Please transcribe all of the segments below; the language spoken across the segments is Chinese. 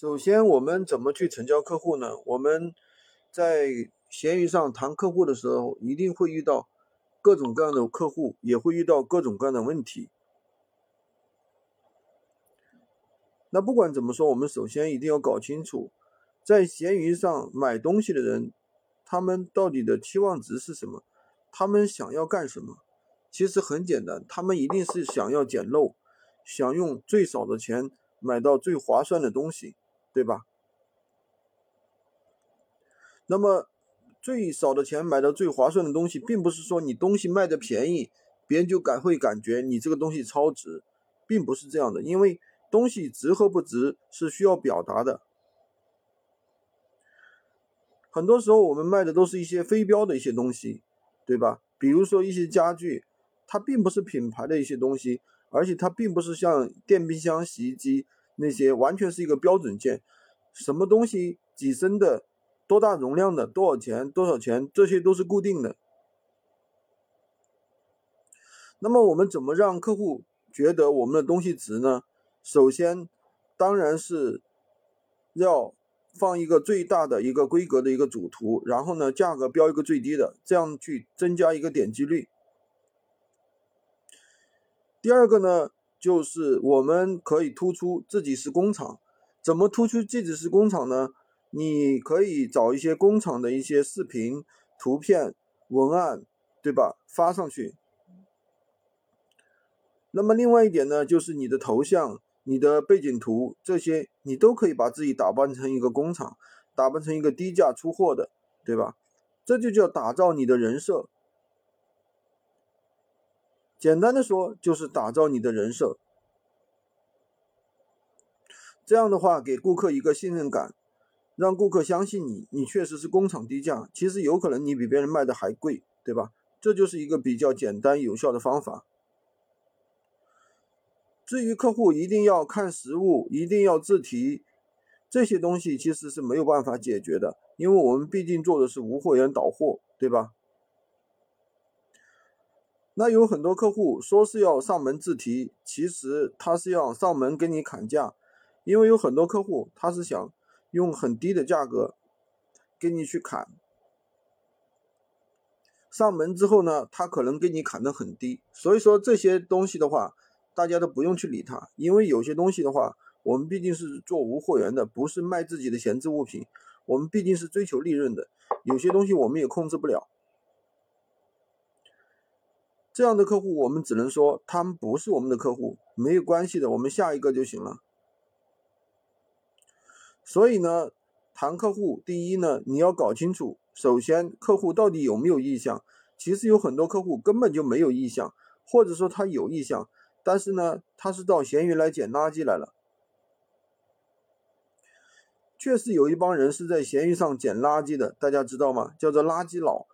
首先，我们怎么去成交客户呢？我们在闲鱼上谈客户的时候，一定会遇到各种各样的客户，也会遇到各种各样的问题。那不管怎么说，我们首先一定要搞清楚，在闲鱼上买东西的人，他们到底的期望值是什么？他们想要干什么？其实很简单，他们一定是想要捡漏，想用最少的钱买到最划算的东西，对吧？那么最少的钱买到最划算的东西，并不是说你东西卖的便宜，别人就感会感觉你这个东西超值，并不是这样的，因为。东西值和不值是需要表达的，很多时候我们卖的都是一些非标的一些东西，对吧？比如说一些家具，它并不是品牌的一些东西，而且它并不是像电冰箱、洗衣机那些完全是一个标准件，什么东西几升的、多大容量的、多少钱、多少钱，这些都是固定的。那么我们怎么让客户觉得我们的东西值呢？首先，当然是要放一个最大的一个规格的一个主图，然后呢，价格标一个最低的，这样去增加一个点击率。第二个呢，就是我们可以突出自己是工厂。怎么突出自己是工厂呢？你可以找一些工厂的一些视频、图片、文案，对吧？发上去。那么另外一点呢，就是你的头像。你的背景图这些，你都可以把自己打扮成一个工厂，打扮成一个低价出货的，对吧？这就叫打造你的人设。简单的说，就是打造你的人设。这样的话，给顾客一个信任感，让顾客相信你，你确实是工厂低价。其实有可能你比别人卖的还贵，对吧？这就是一个比较简单有效的方法。至于客户一定要看实物，一定要自提，这些东西其实是没有办法解决的，因为我们毕竟做的是无货源导货，对吧？那有很多客户说是要上门自提，其实他是要上门跟你砍价，因为有很多客户他是想用很低的价格跟你去砍，上门之后呢，他可能给你砍的很低，所以说这些东西的话。大家都不用去理它，因为有些东西的话，我们毕竟是做无货源的，不是卖自己的闲置物品，我们毕竟是追求利润的，有些东西我们也控制不了。这样的客户，我们只能说他们不是我们的客户，没有关系的，我们下一个就行了。所以呢，谈客户，第一呢，你要搞清楚，首先客户到底有没有意向。其实有很多客户根本就没有意向，或者说他有意向。但是呢，他是到闲鱼来捡垃圾来了。确实有一帮人是在闲鱼上捡垃圾的，大家知道吗？叫做垃圾佬。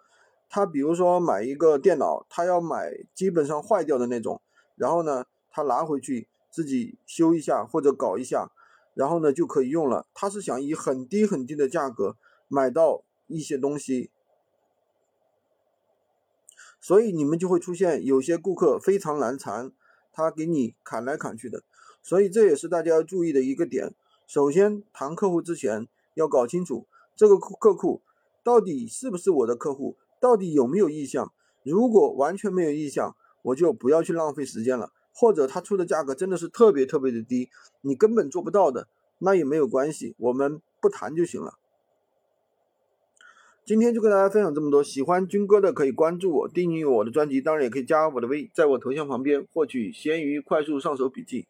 他比如说买一个电脑，他要买基本上坏掉的那种，然后呢，他拿回去自己修一下或者搞一下，然后呢就可以用了。他是想以很低很低的价格买到一些东西，所以你们就会出现有些顾客非常难缠。他给你砍来砍去的，所以这也是大家要注意的一个点。首先谈客户之前要搞清楚这个客客户到底是不是我的客户，到底有没有意向。如果完全没有意向，我就不要去浪费时间了。或者他出的价格真的是特别特别的低，你根本做不到的，那也没有关系，我们不谈就行了。今天就跟大家分享这么多，喜欢军哥的可以关注我，订阅我的专辑，当然也可以加我的微，在我头像旁边获取闲鱼快速上手笔记。